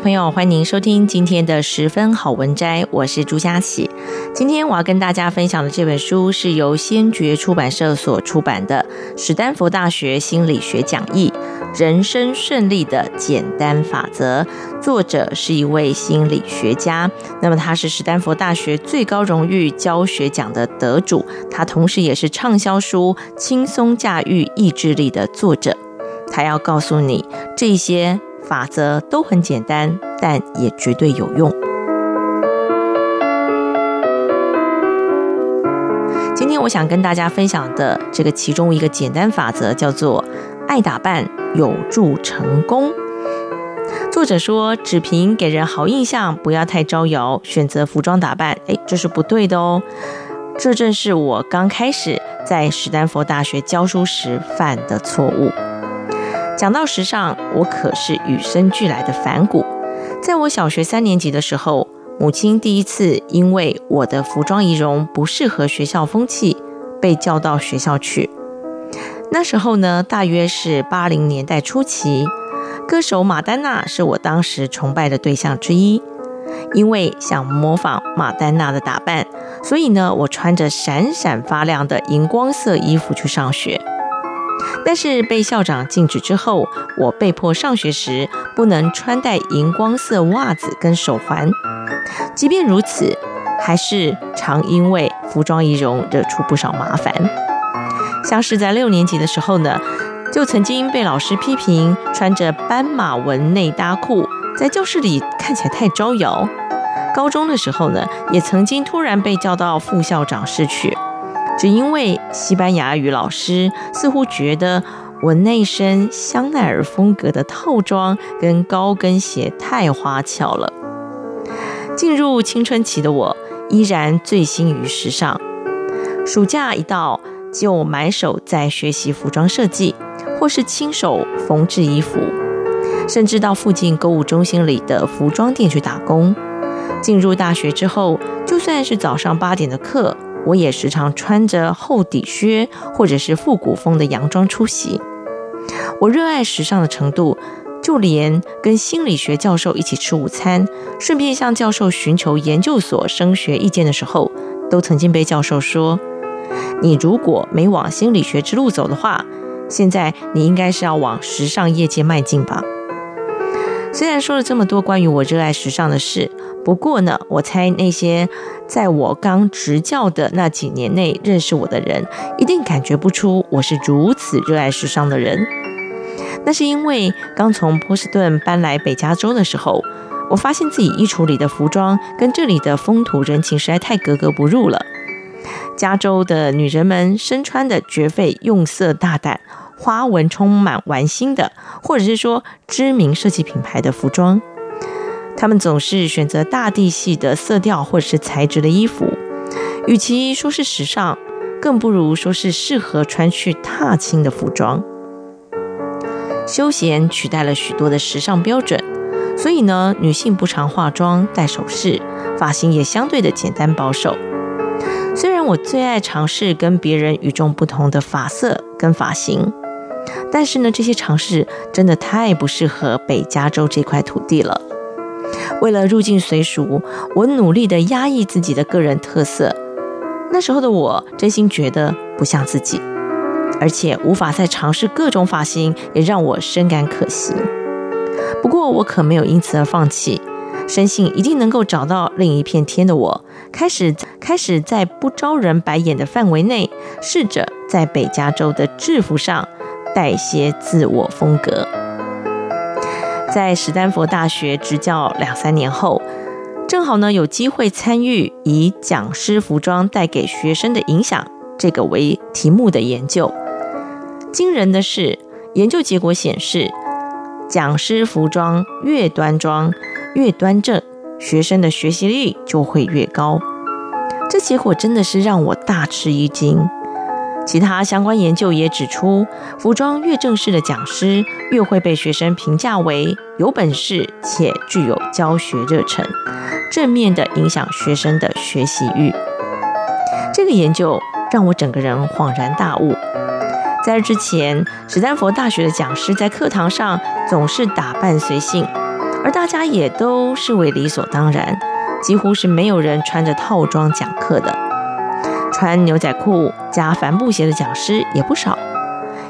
朋友，欢迎收听今天的十分好文摘，我是朱佳琪。今天我要跟大家分享的这本书是由先觉出版社所出版的《史丹佛大学心理学讲义：人生顺利的简单法则》，作者是一位心理学家。那么他是史丹佛大学最高荣誉教学奖的得主，他同时也是畅销书《轻松驾驭意志力》的作者。他要告诉你这些。法则都很简单，但也绝对有用。今天我想跟大家分享的这个其中一个简单法则叫做“爱打扮有助成功”。作者说，只凭给人好印象，不要太招摇，选择服装打扮，哎，这是不对的哦。这正是我刚开始在史丹佛大学教书时犯的错误。讲到时尚，我可是与生俱来的反骨。在我小学三年级的时候，母亲第一次因为我的服装仪容不适合学校风气，被叫到学校去。那时候呢，大约是八零年代初期，歌手马丹娜是我当时崇拜的对象之一。因为想模仿马丹娜的打扮，所以呢，我穿着闪闪发亮的荧光色衣服去上学。但是被校长禁止之后，我被迫上学时不能穿戴荧光色袜子跟手环。即便如此，还是常因为服装仪容惹出不少麻烦。像是在六年级的时候呢，就曾经被老师批评穿着斑马纹内搭裤，在教室里看起来太招摇。高中的时候呢，也曾经突然被叫到副校长室去。只因为西班牙语老师似乎觉得我那身香奈儿风格的套装跟高跟鞋太花俏了。进入青春期的我依然醉心于时尚，暑假一到就埋首在学习服装设计，或是亲手缝制衣服，甚至到附近购物中心里的服装店去打工。进入大学之后，就算是早上八点的课。我也时常穿着厚底靴或者是复古风的洋装出席。我热爱时尚的程度，就连跟心理学教授一起吃午餐，顺便向教授寻求研究所升学意见的时候，都曾经被教授说：“你如果没往心理学之路走的话，现在你应该是要往时尚业界迈进吧。”虽然说了这么多关于我热爱时尚的事，不过呢，我猜那些在我刚执教的那几年内认识我的人，一定感觉不出我是如此热爱时尚的人。那是因为刚从波士顿搬来北加州的时候，我发现自己衣橱里的服装跟这里的风土人情实在太格格不入了。加州的女人们身穿的绝非用色大胆。花纹充满玩心的，或者是说知名设计品牌的服装，他们总是选择大地系的色调或者是材质的衣服。与其说是时尚，更不如说是适合穿去踏青的服装。休闲取代了许多的时尚标准，所以呢，女性不常化妆、戴首饰，发型也相对的简单保守。虽然我最爱尝试跟别人与众不同的发色跟发型。但是呢，这些尝试真的太不适合北加州这块土地了。为了入境随俗，我努力地压抑自己的个人特色。那时候的我，真心觉得不像自己，而且无法再尝试各种发型，也让我深感可惜。不过，我可没有因此而放弃，深信一定能够找到另一片天的我，开始开始在不招人白眼的范围内，试着在北加州的制服上。带些自我风格。在史丹佛大学执教两三年后，正好呢有机会参与以讲师服装带给学生的影响这个为题目的研究。惊人的是，研究结果显示，讲师服装越端庄、越端正，学生的学习力就会越高。这结果真的是让我大吃一惊。其他相关研究也指出，服装越正式的讲师，越会被学生评价为有本事且具有教学热忱，正面的影响学生的学习欲。这个研究让我整个人恍然大悟。在这之前，史丹佛大学的讲师在课堂上总是打扮随性，而大家也都视为理所当然，几乎是没有人穿着套装讲课的。穿牛仔裤加帆布鞋的讲师也不少。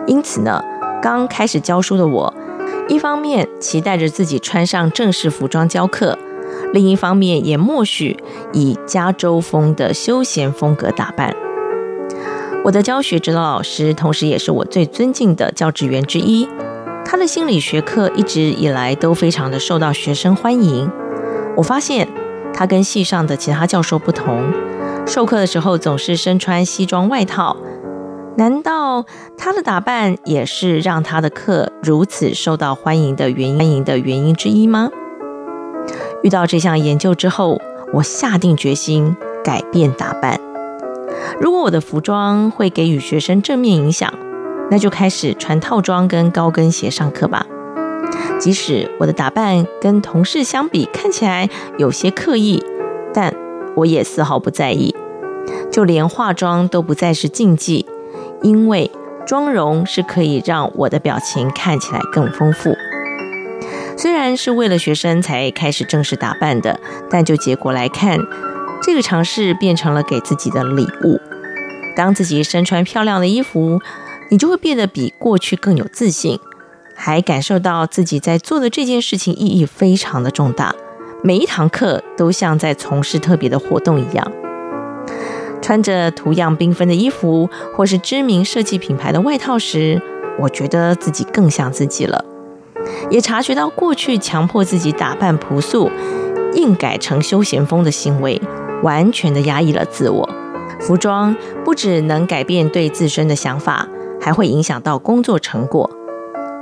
因此呢，刚开始教书的我，一方面期待着自己穿上正式服装教课，另一方面也默许以加州风的休闲风格打扮。我的教学指导老师，同时也是我最尊敬的教职员之一。他的心理学课一直以来都非常的受到学生欢迎。我发现他跟系上的其他教授不同，授课的时候总是身穿西装外套。难道他的打扮也是让他的课如此受到欢迎的原因，欢迎的原因之一吗？遇到这项研究之后，我下定决心改变打扮。如果我的服装会给予学生正面影响，那就开始穿套装跟高跟鞋上课吧。即使我的打扮跟同事相比看起来有些刻意，但我也丝毫不在意。就连化妆都不再是禁忌，因为妆容是可以让我的表情看起来更丰富。虽然是为了学生才开始正式打扮的，但就结果来看。这个尝试变成了给自己的礼物。当自己身穿漂亮的衣服，你就会变得比过去更有自信，还感受到自己在做的这件事情意义非常的重大。每一堂课都像在从事特别的活动一样。穿着图样缤纷的衣服，或是知名设计品牌的外套时，我觉得自己更像自己了。也察觉到过去强迫自己打扮朴素，硬改成休闲风的行为。完全的压抑了自我。服装不只能改变对自身的想法，还会影响到工作成果。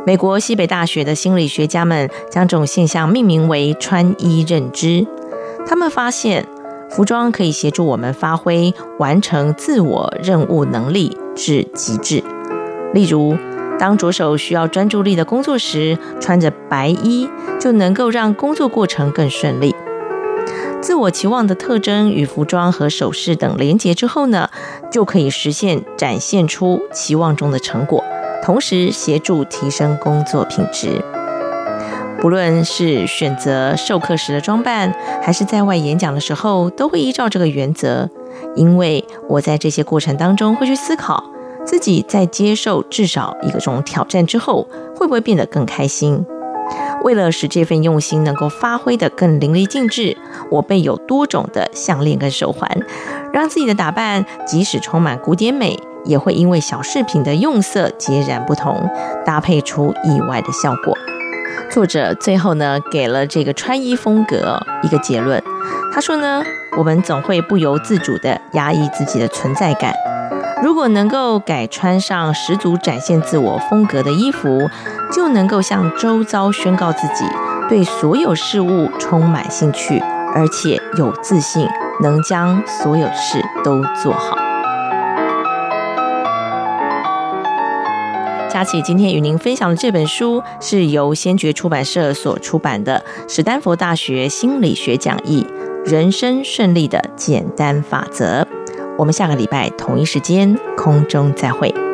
美国西北大学的心理学家们将这种现象命名为“穿衣认知”。他们发现，服装可以协助我们发挥完成自我任务能力至极致。例如，当着手需要专注力的工作时，穿着白衣就能够让工作过程更顺利。自我期望的特征与服装和首饰等连结之后呢，就可以实现展现出期望中的成果，同时协助提升工作品质。不论是选择授课时的装扮，还是在外演讲的时候，都会依照这个原则。因为我在这些过程当中会去思考，自己在接受至少一个种挑战之后，会不会变得更开心。为了使这份用心能够发挥得更淋漓尽致，我备有多种的项链跟手环，让自己的打扮即使充满古典美，也会因为小饰品的用色截然不同，搭配出意外的效果。作者最后呢，给了这个穿衣风格一个结论，他说呢，我们总会不由自主地压抑自己的存在感。如果能够改穿上十足展现自我风格的衣服，就能够向周遭宣告自己对所有事物充满兴趣，而且有自信，能将所有事都做好。佳琪今天与您分享的这本书是由先觉出版社所出版的《史丹佛大学心理学讲义：人生顺利的简单法则》。我们下个礼拜同一时间空中再会。